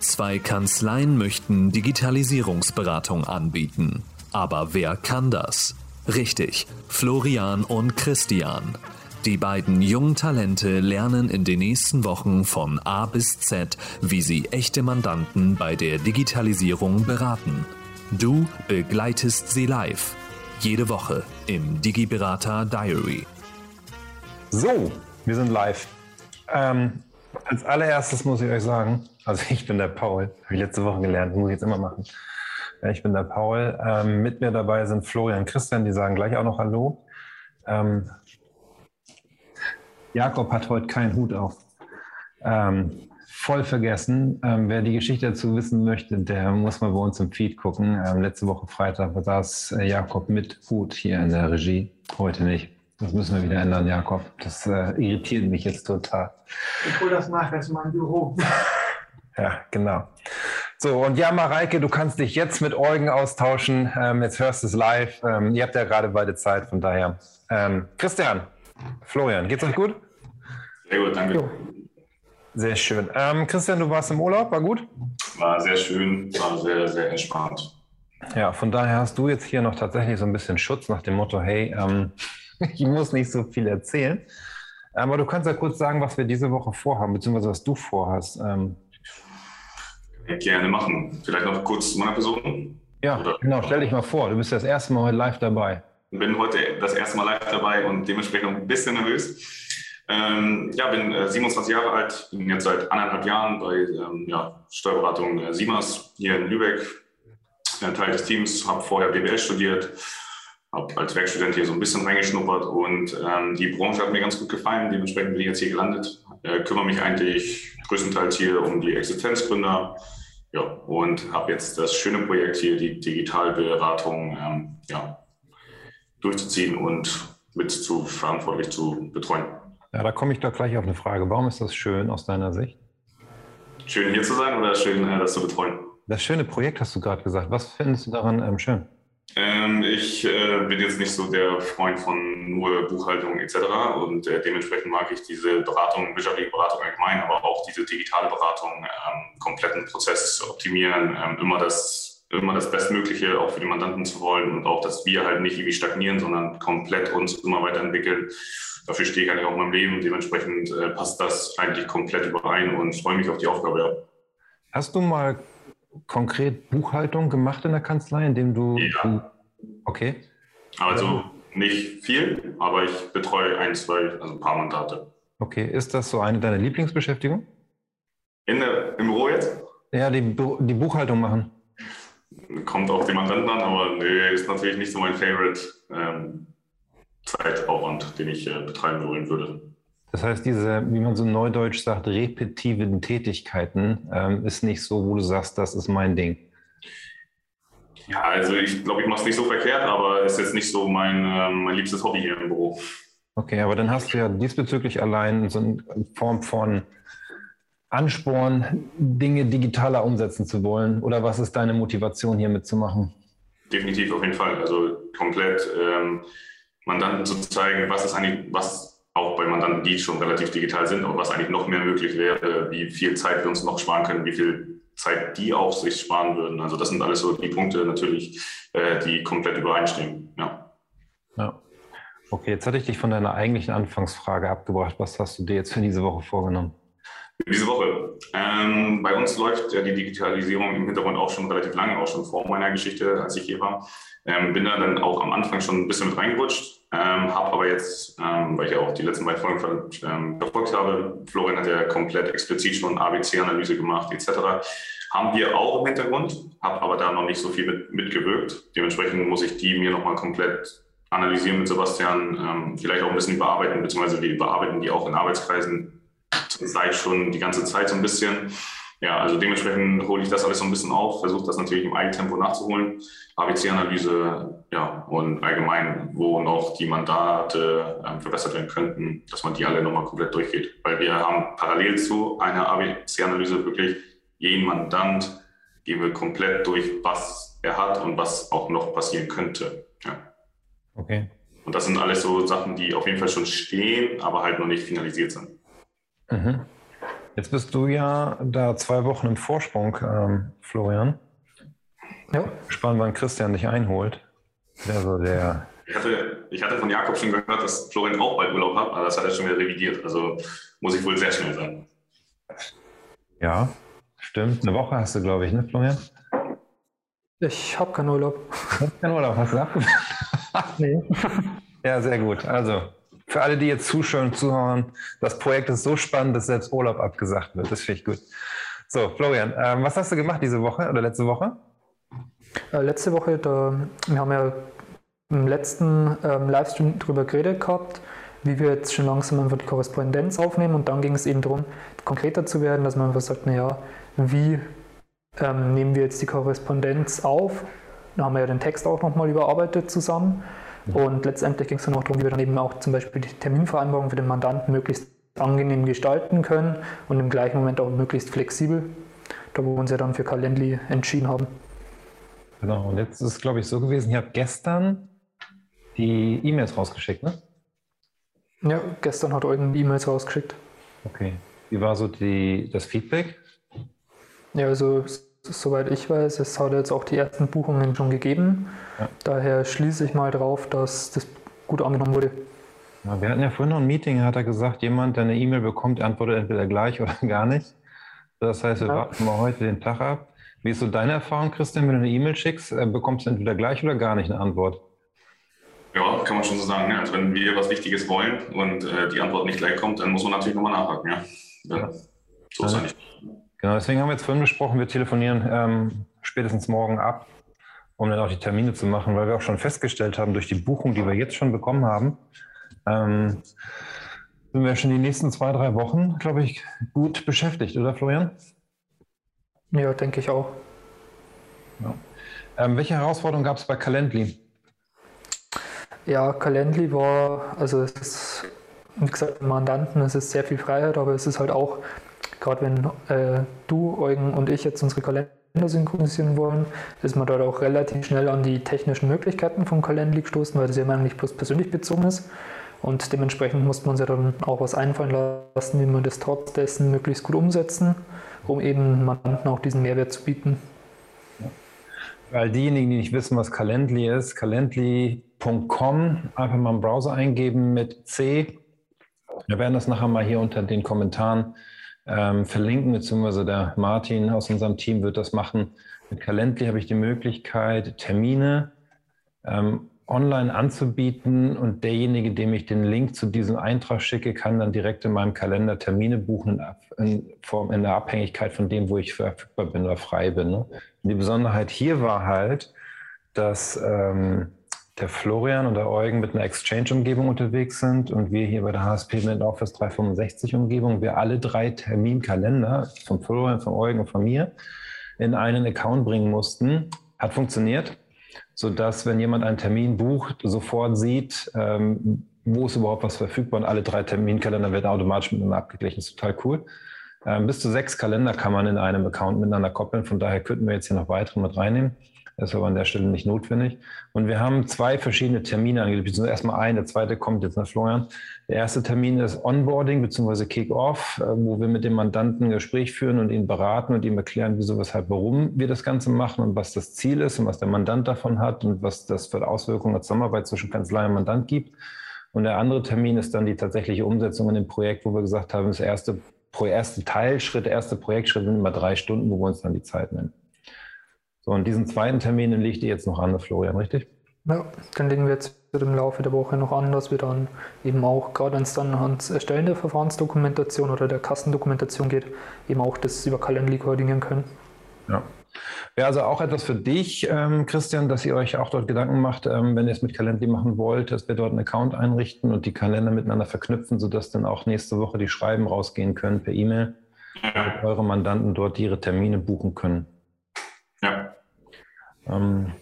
Zwei Kanzleien möchten Digitalisierungsberatung anbieten. Aber wer kann das? Richtig, Florian und Christian. Die beiden jungen Talente lernen in den nächsten Wochen von A bis Z, wie sie echte Mandanten bei der Digitalisierung beraten. Du begleitest sie live. Jede Woche im Digiberater Diary. So, wir sind live. Ähm, als allererstes muss ich euch sagen, also ich bin der Paul, habe ich letzte Woche gelernt, muss ich jetzt immer machen. Ich bin der Paul. Ähm, mit mir dabei sind Florian und Christian, die sagen gleich auch noch Hallo. Ähm, Jakob hat heute keinen Hut auf. Ähm, voll vergessen. Ähm, wer die Geschichte dazu wissen möchte, der muss mal bei uns im Feed gucken. Ähm, letzte Woche Freitag saß äh, Jakob mit Hut hier in der Regie. Heute nicht. Das müssen wir wieder ändern, Jakob. Das äh, irritiert mich jetzt total. Ich hole das nach, das ist mein Büro. Ja, genau. So, und ja, Mareike, du kannst dich jetzt mit Eugen austauschen. Ähm, jetzt hörst du es live. Ähm, ihr habt ja gerade beide Zeit, von daher. Ähm, Christian, Florian, geht's euch gut? Sehr gut, danke. Sehr schön. Ähm, Christian, du warst im Urlaub, war gut? War sehr schön, war sehr, sehr entspannt. Ja, von daher hast du jetzt hier noch tatsächlich so ein bisschen Schutz nach dem Motto, hey, ähm, ich muss nicht so viel erzählen. Aber du kannst ja kurz sagen, was wir diese Woche vorhaben, beziehungsweise was du vorhast. Ähm, Gerne machen. Vielleicht noch kurz zu meiner Person. Ja, Oder? genau. Stell dich mal vor, du bist das erste Mal heute live dabei. Bin heute das erste Mal live dabei und dementsprechend ein bisschen nervös. Ähm, ja, bin äh, 27 Jahre alt, bin jetzt seit anderthalb Jahren bei ähm, ja, Steuerberatung äh, Siemers hier in Lübeck, äh, Teil des Teams, habe vorher BWL studiert, habe als Werkstudent hier so ein bisschen reingeschnuppert und ähm, die Branche hat mir ganz gut gefallen. Dementsprechend bin ich jetzt hier gelandet, äh, kümmere mich eigentlich größtenteils hier um die Existenzgründer ja, und habe jetzt das schöne Projekt hier, die Digitalberatung, ähm, ja, durchzuziehen und mit zu verantwortlich zu betreuen. Ja, da komme ich doch gleich auf eine Frage. Warum ist das schön aus deiner Sicht? Schön hier zu sein oder schön, äh, das zu betreuen? Das schöne Projekt hast du gerade gesagt. Was findest du daran ähm, schön? Ähm, ich äh, bin jetzt nicht so der Freund von nur Buchhaltung etc. Und äh, dementsprechend mag ich diese Beratung, wirtschaftliche Beratung allgemein, aber auch diese digitale Beratung, ähm, kompletten Prozess optimieren, ähm, immer das immer das Bestmögliche auch für die Mandanten zu wollen und auch, dass wir halt nicht irgendwie stagnieren, sondern komplett uns immer weiterentwickeln dafür stehe ich eigentlich auch in meinem Leben. Dementsprechend äh, passt das eigentlich komplett überein und freue mich auf die Aufgabe. Hast du mal konkret Buchhaltung gemacht in der Kanzlei, indem du. Ja. Okay. Also nicht viel, aber ich betreue ein, zwei, also ein paar Mandate. Okay. Ist das so eine deiner Lieblingsbeschäftigungen? In der, Im Büro jetzt? Ja, die, die Buchhaltung machen. Kommt auf die Mandanten an, aber nee, ist natürlich nicht so mein Favorite. Ähm, Zeitaufwand, den ich äh, betreiben wollen würde. Das heißt, diese, wie man so neudeutsch sagt, repetitiven Tätigkeiten ähm, ist nicht so, wo du sagst, das ist mein Ding. Ja, also ich glaube, ich mache es nicht so verkehrt, aber es ist jetzt nicht so mein, äh, mein liebstes Hobby hier im Büro. Okay, aber dann hast du ja diesbezüglich allein so eine Form von Ansporn, Dinge digitaler umsetzen zu wollen. Oder was ist deine Motivation hier mitzumachen? Definitiv, auf jeden Fall. Also komplett. Ähm, Mandanten zu zeigen, was ist eigentlich, was auch bei Mandanten, die schon relativ digital sind, aber was eigentlich noch mehr möglich wäre, wie viel Zeit wir uns noch sparen können, wie viel Zeit die auch sich sparen würden. Also das sind alles so die Punkte natürlich, äh, die komplett übereinstimmen. Ja. ja. Okay, jetzt hatte ich dich von deiner eigentlichen Anfangsfrage abgebracht. Was hast du dir jetzt für diese Woche vorgenommen? Diese Woche. Ähm, bei uns läuft ja die Digitalisierung im Hintergrund auch schon relativ lange, auch schon vor meiner Geschichte, als ich hier war. Ähm, bin da dann auch am Anfang schon ein bisschen mit reingerutscht, ähm, habe aber jetzt, ähm, weil ich ja auch die letzten beiden Folgen ähm, verfolgt habe, Florian hat ja komplett explizit schon ABC-Analyse gemacht etc. Haben wir auch im Hintergrund, habe aber da noch nicht so viel mit, mitgewirkt. Dementsprechend muss ich die mir nochmal komplett analysieren mit Sebastian, ähm, vielleicht auch ein bisschen überarbeiten, beziehungsweise wir überarbeiten die auch in Arbeitskreisen zurzeit schon die ganze Zeit so ein bisschen. Ja, also dementsprechend hole ich das alles so ein bisschen auf, versuche das natürlich im Eigentempo nachzuholen. ABC-Analyse, ja, und allgemein, wo noch die Mandate ähm, verbessert werden könnten, dass man die alle nochmal komplett durchgeht. Weil wir haben parallel zu einer ABC-Analyse wirklich jeden Mandant gehen wir komplett durch, was er hat und was auch noch passieren könnte. Ja. Okay. Und das sind alles so Sachen, die auf jeden Fall schon stehen, aber halt noch nicht finalisiert sind. Mhm. Jetzt bist du ja da zwei Wochen im Vorsprung, ähm, Florian. Ja. Spannend, wann Christian dich einholt. Also der ich hatte, ich hatte von Jakob schon gehört, dass Florian auch bald Urlaub hat, aber das hat er schon wieder revidiert. Also muss ich wohl sehr schnell sein. Ja, stimmt. Eine Woche hast du, glaube ich, ne, Florian? Ich habe keinen Urlaub. Du hast keinen Urlaub, hast du abgesagt? nee. Ja, sehr gut. Also, für alle, die jetzt zuschauen, zuhören, das Projekt ist so spannend, dass selbst Urlaub abgesagt wird. Das finde ich gut. So, Florian, ähm, was hast du gemacht diese Woche oder letzte Woche? Äh, letzte Woche, da, wir haben ja im letzten ähm, Livestream darüber geredet gehabt, wie wir jetzt schon langsam einfach die Korrespondenz aufnehmen und dann ging es eben darum, konkreter zu werden, dass man einfach sagt, naja, wie ähm, nehmen wir jetzt die Korrespondenz auf? Da haben wir ja den Text auch nochmal überarbeitet zusammen und letztendlich ging es dann auch darum, wie wir dann eben auch zum Beispiel die Terminvereinbarung für den Mandanten möglichst angenehm gestalten können und im gleichen Moment auch möglichst flexibel, da wo wir uns ja dann für Calendly entschieden haben. Genau, und jetzt ist es, glaube ich, so gewesen, ich habe gestern die E-Mails rausgeschickt, ne? Ja, gestern hat Eugen die E-Mails rausgeschickt. Okay. Wie war so die, das Feedback? Ja, also soweit ich weiß, es hat jetzt auch die ersten Buchungen schon gegeben. Ja. Daher schließe ich mal drauf, dass das gut angenommen wurde. Ja, wir hatten ja vorhin noch ein Meeting, hat er gesagt, jemand, der eine E-Mail bekommt, antwortet entweder gleich oder gar nicht. Das heißt, wir ja. warten mal heute den Tag ab. Wie ist so deine Erfahrung, Christian, wenn du eine E-Mail schickst, äh, bekommst du entweder gleich oder gar nicht eine Antwort? Ja, kann man schon so sagen. Ne? Also wenn wir was Wichtiges wollen und äh, die Antwort nicht gleich kommt, dann muss man natürlich nochmal nachhaken. Ja? ja. So ist ja nicht. Genau, deswegen haben wir jetzt vorhin besprochen, wir telefonieren ähm, spätestens morgen ab, um dann auch die Termine zu machen, weil wir auch schon festgestellt haben, durch die Buchung, die wir jetzt schon bekommen haben, ähm, sind wir schon die nächsten zwei, drei Wochen, glaube ich, gut beschäftigt, oder Florian? Ja, denke ich auch. Ja. Ähm, welche Herausforderungen gab es bei Calendly? Ja, Calendly war, also es ist, wie gesagt, Mandanten, es ist sehr viel Freiheit, aber es ist halt auch, gerade wenn äh, du, Eugen und ich jetzt unsere Kalender synchronisieren wollen, ist man dort auch relativ schnell an die technischen Möglichkeiten von Calendly gestoßen, weil das ja eigentlich bloß persönlich bezogen ist. Und dementsprechend musste man uns ja dann auch was einfallen lassen, wie man das trotz dessen möglichst gut umsetzen, um eben Mandanten auch diesen Mehrwert zu bieten. Weil diejenigen, die nicht wissen, was Calendly ist, calendly.com, einfach mal im Browser eingeben mit C. Wir werden das nachher mal hier unter den Kommentaren ähm, verlinken, beziehungsweise der Martin aus unserem Team wird das machen. Mit Calendly habe ich die Möglichkeit, Termine ähm, online anzubieten und derjenige, dem ich den Link zu diesem Eintrag schicke, kann dann direkt in meinem Kalender Termine buchen in, Form, in der Abhängigkeit von dem, wo ich verfügbar bin oder frei bin. Ne? die Besonderheit hier war halt, dass ähm, der Florian und der Eugen mit einer Exchange-Umgebung unterwegs sind und wir hier bei der HSP mit Office 365-Umgebung, wir alle drei Terminkalender von Florian, von Eugen und von mir in einen Account bringen mussten. Hat funktioniert sodass, wenn jemand einen Termin bucht, sofort sieht, ähm, wo ist überhaupt was verfügbar und alle drei Terminkalender werden automatisch miteinander abgeglichen. Das ist total cool. Ähm, bis zu sechs Kalender kann man in einem Account miteinander koppeln. Von daher könnten wir jetzt hier noch weitere mit reinnehmen. Das ist aber an der Stelle nicht notwendig. Und wir haben zwei verschiedene Termine beziehungsweise erstmal ein, der zweite kommt jetzt nach Florian. Der erste Termin ist Onboarding bzw. Kick-Off, äh, wo wir mit dem Mandanten ein Gespräch führen und ihn beraten und ihm erklären, wieso, weshalb, warum wir das Ganze machen und was das Ziel ist und was der Mandant davon hat und was das für Auswirkungen der Zusammenarbeit zwischen Kanzlei und Mandant gibt. Und der andere Termin ist dann die tatsächliche Umsetzung in dem Projekt, wo wir gesagt haben, das erste, erste Teilschritt, erste Projektschritt sind immer drei Stunden, wo wir uns dann die Zeit nehmen. So, und diesen zweiten Termin, den legt ihr jetzt noch an, Florian, richtig? Ja, den legen wir jetzt im Laufe der Woche noch an, dass wir dann eben auch, gerade wenn es dann ans Erstellen der Verfahrensdokumentation oder der Kassendokumentation geht, eben auch das über Calendly koordinieren können. Ja. Wäre also auch etwas für dich, ähm, Christian, dass ihr euch auch dort Gedanken macht, ähm, wenn ihr es mit Calendly machen wollt, dass wir dort einen Account einrichten und die Kalender miteinander verknüpfen, sodass dann auch nächste Woche die Schreiben rausgehen können per E-Mail und eure Mandanten dort ihre Termine buchen können. Ja. Ähm,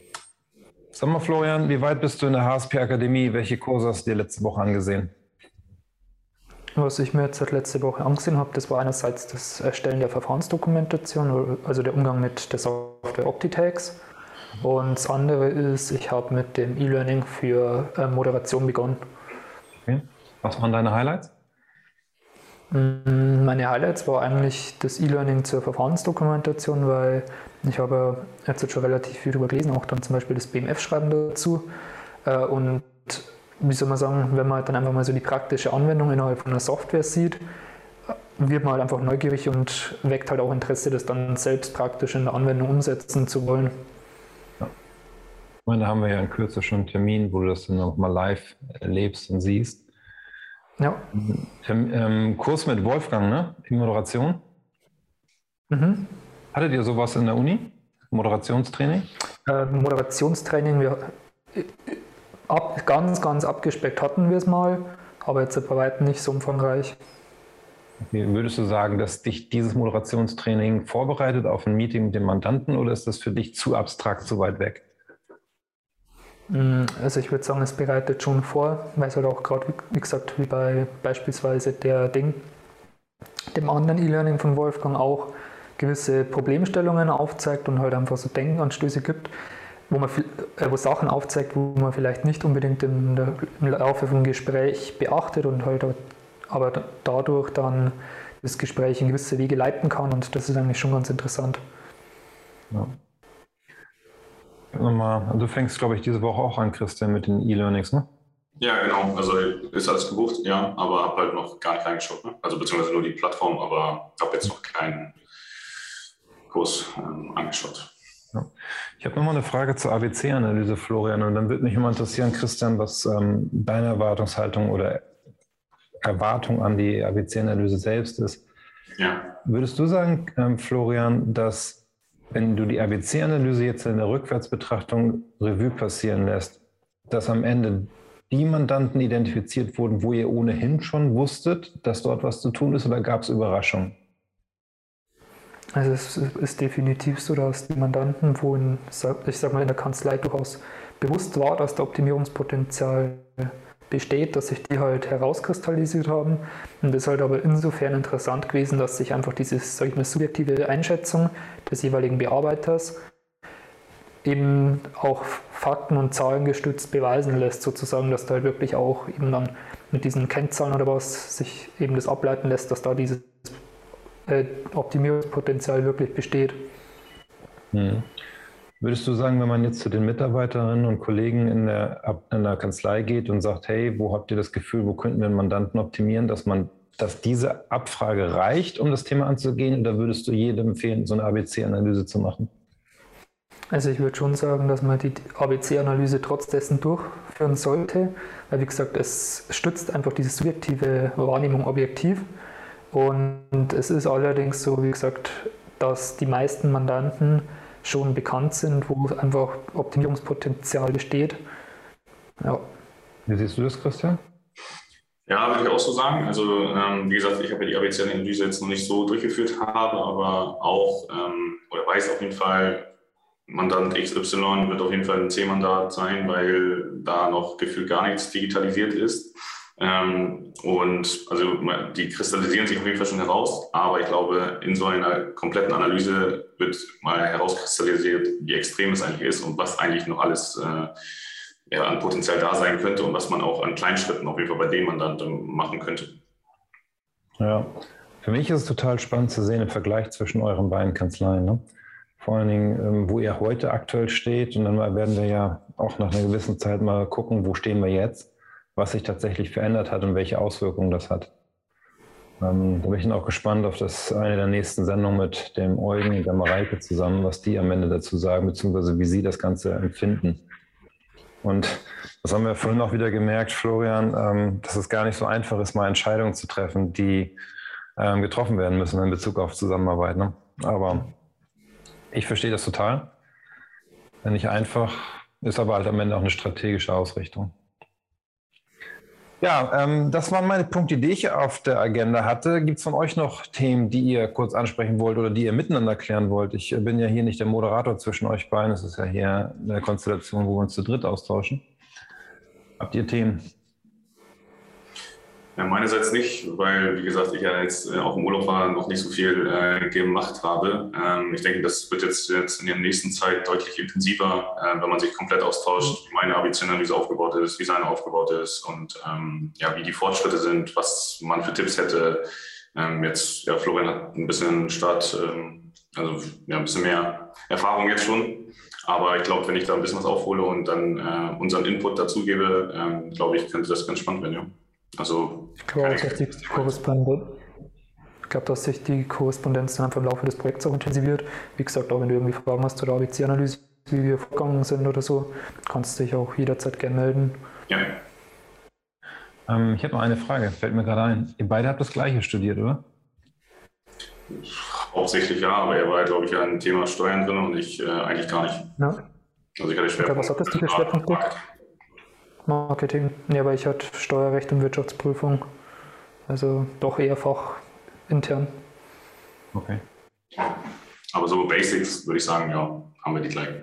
sag mal, Florian, wie weit bist du in der HSP Akademie? Welche Kurse hast du dir letzte Woche angesehen? Was ich mir jetzt seit letzte Woche angesehen habe, das war einerseits das Erstellen der Verfahrensdokumentation, also der Umgang mit der Software Optitex. Und das andere ist, ich habe mit dem E-Learning für äh, Moderation begonnen. Okay. Was waren deine Highlights? Mm, meine Highlights war eigentlich das E-Learning zur Verfahrensdokumentation, weil ich habe jetzt schon relativ viel darüber gelesen, auch dann zum Beispiel das BMF-Schreiben dazu. Äh, und wie soll man sagen, wenn man dann einfach mal so die praktische Anwendung innerhalb von einer Software sieht, wird man halt einfach neugierig und weckt halt auch Interesse, das dann selbst praktisch in der Anwendung umsetzen zu wollen. Ja. Ich meine, da haben wir ja in Kürze schon einen Termin, wo du das dann auch mal live erlebst und siehst. Ja. Ähm, Kurs mit Wolfgang, ne? Die Moderation. Mhm. Hattet ihr sowas in der Uni? Moderationstraining? Äh, Moderationstraining, wir, ab, ganz, ganz abgespeckt hatten wir es mal, aber jetzt bei weitem nicht so umfangreich. Okay. Würdest du sagen, dass dich dieses Moderationstraining vorbereitet auf ein Meeting mit dem Mandanten oder ist das für dich zu abstrakt, zu weit weg? Mm, also ich würde sagen, es bereitet schon vor, weil es halt auch gerade, wie gesagt, wie bei beispielsweise der Ding, dem anderen E-Learning von Wolfgang auch gewisse Problemstellungen aufzeigt und halt einfach so Denkanstöße gibt, wo man äh, wo Sachen aufzeigt, wo man vielleicht nicht unbedingt in der, im Laufe von Gespräch beachtet und halt aber dadurch dann das Gespräch in gewisse Wege leiten kann und das ist eigentlich schon ganz interessant. Ja. Du fängst, glaube ich, diese Woche auch an, Christian, mit den E-Learnings, ne? Ja, genau. Also ist alles gebucht, ja, aber habe halt noch gar nicht reingeschaut. Ne? Also beziehungsweise nur die Plattform, aber habe jetzt noch keinen Kurs ähm, angeschaut. Ja. Ich habe nochmal eine Frage zur ABC-Analyse, Florian, und dann würde mich immer interessieren, Christian, was ähm, deine Erwartungshaltung oder Erwartung an die ABC-Analyse selbst ist. Ja. Würdest du sagen, ähm, Florian, dass wenn du die ABC-Analyse jetzt in der Rückwärtsbetrachtung Revue passieren lässt, dass am Ende die Mandanten identifiziert wurden, wo ihr ohnehin schon wusstet, dass dort was zu tun ist, oder gab es Überraschungen? Also es ist definitiv so, dass die Mandanten, wo in, ich sag mal in der Kanzlei durchaus bewusst war, dass da Optimierungspotenzial besteht, dass sich die halt herauskristallisiert haben. Und das ist halt aber insofern interessant gewesen, dass sich einfach diese, sag ich mal, subjektive Einschätzung des jeweiligen Bearbeiters eben auch Fakten und Zahlen gestützt beweisen lässt, sozusagen, dass da halt wirklich auch eben dann mit diesen Kennzahlen oder was sich eben das ableiten lässt, dass da dieses äh, Optimierungspotenzial wirklich besteht. Hm. Würdest du sagen, wenn man jetzt zu den Mitarbeiterinnen und Kollegen in der, in der Kanzlei geht und sagt, hey, wo habt ihr das Gefühl, wo könnten wir den Mandanten optimieren, dass man dass diese Abfrage reicht, um das Thema anzugehen, oder würdest du jedem empfehlen, so eine ABC-Analyse zu machen? Also ich würde schon sagen, dass man die ABC-Analyse trotz dessen durchführen sollte, weil wie gesagt, es stützt einfach diese subjektive Wahrnehmung objektiv. Und es ist allerdings so, wie gesagt, dass die meisten Mandanten schon bekannt sind, wo einfach Optimierungspotenzial besteht. Ja. Wie siehst du das, Christian? Ja, würde ich auch so sagen. Also ähm, wie gesagt, ich habe ja die ABC-Analyse jetzt noch nicht so durchgeführt habe, aber auch ähm, oder weiß auf jeden Fall, Mandant XY wird auf jeden Fall ein C-Mandat sein, weil da noch gefühlt gar nichts digitalisiert ist. Ähm, und also die kristallisieren sich auf jeden Fall schon heraus, aber ich glaube, in so einer kompletten Analyse wird mal herauskristallisiert, wie extrem es eigentlich ist und was eigentlich noch alles äh, ja, an Potenzial da sein könnte und was man auch an Kleinschritten auf jeden Fall bei dem Mandanten machen könnte. Ja, für mich ist es total spannend zu sehen im Vergleich zwischen euren beiden Kanzleien. Ne? Vor allen Dingen, ähm, wo ihr heute aktuell steht und dann werden wir ja auch nach einer gewissen Zeit mal gucken, wo stehen wir jetzt was sich tatsächlich verändert hat und welche Auswirkungen das hat. Ähm, da bin ich auch gespannt auf das eine der nächsten Sendungen mit dem Eugen und der Mareike zusammen, was die am Ende dazu sagen, beziehungsweise wie sie das Ganze empfinden. Und das haben wir vorhin auch wieder gemerkt, Florian, ähm, dass es gar nicht so einfach ist, mal Entscheidungen zu treffen, die ähm, getroffen werden müssen in Bezug auf Zusammenarbeit. Ne? Aber ich verstehe das total. Nicht einfach, ist aber halt am Ende auch eine strategische Ausrichtung. Ja, ähm, das waren meine Punkte, die ich auf der Agenda hatte. Gibt es von euch noch Themen, die ihr kurz ansprechen wollt oder die ihr miteinander klären wollt? Ich bin ja hier nicht der Moderator zwischen euch beiden. Es ist ja hier eine Konstellation, wo wir uns zu dritt austauschen. Habt ihr Themen? Ja, meinerseits nicht, weil, wie gesagt, ich ja jetzt äh, auch im Urlaub war, noch nicht so viel äh, gemacht habe. Ähm, ich denke, das wird jetzt, jetzt in der nächsten Zeit deutlich intensiver, äh, wenn man sich komplett austauscht, wie meine ABC-Analyse aufgebaut ist, wie seine aufgebaut ist und ähm, ja, wie die Fortschritte sind, was man für Tipps hätte, Ähm, jetzt, ja, Florian hat ein bisschen Start, ähm, also ja, ein bisschen mehr Erfahrung jetzt schon. Aber ich glaube, wenn ich da ein bisschen was aufhole und dann äh, unseren Input dazugebe, ähm, glaube ich, könnte das ganz spannend werden, ja. Also, ich glaube, dass die Korrespondenz, ich glaube, dass sich die Korrespondenz dann einfach im Laufe des Projekts auch intensiviert. Wie gesagt, auch wenn du irgendwie Fragen hast zur ABC-Analyse, wie wir vorgegangen sind oder so, kannst du dich auch jederzeit gerne melden. Ja. Ähm, ich habe noch eine Frage, fällt mir gerade ein. Ihr beide habt das Gleiche studiert, oder? Hauptsächlich ja, aber er war, glaube ich, ja ein Thema Steuern drin und ich äh, eigentlich gar nicht. Ja. Also ich hatte Schwerpunkt. Okay, was hattest du für Schwerpunkte? Marketing. Ja, aber ich hatte Steuerrecht und Wirtschaftsprüfung. Also doch eher fachintern. Okay. Aber so Basics würde ich sagen, ja, haben wir die gleichen.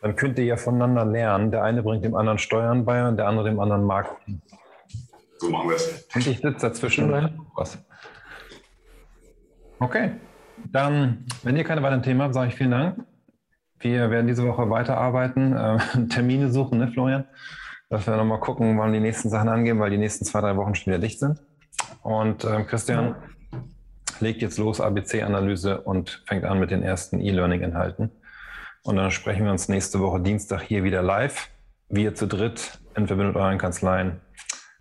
Dann könnt ihr ja voneinander lernen. Der eine bringt dem anderen Steuern bei und der andere dem anderen Marketing. So machen wir es. Und ich sitze dazwischen. Was. Okay. Dann, wenn ihr keine weiteren Themen habt, sage ich vielen Dank. Wir werden diese Woche weiterarbeiten, äh, Termine suchen, ne, Florian? Dass wir nochmal gucken, wann die nächsten Sachen angehen, weil die nächsten zwei, drei Wochen schon wieder dicht sind. Und äh, Christian legt jetzt los, ABC-Analyse und fängt an mit den ersten E-Learning-Inhalten. Und dann sprechen wir uns nächste Woche Dienstag hier wieder live. Wir zu dritt in Verbindung euren Kanzleien.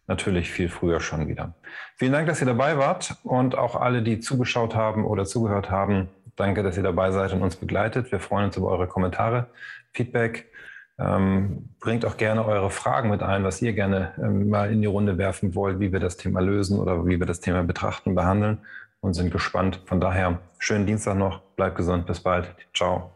Natürlich viel früher schon wieder. Vielen Dank, dass ihr dabei wart und auch alle, die zugeschaut haben oder zugehört haben. Danke, dass ihr dabei seid und uns begleitet. Wir freuen uns über eure Kommentare, Feedback. Ähm, bringt auch gerne eure Fragen mit ein, was ihr gerne ähm, mal in die Runde werfen wollt, wie wir das Thema lösen oder wie wir das Thema betrachten, behandeln und sind gespannt. Von daher schönen Dienstag noch, bleibt gesund, bis bald. Ciao.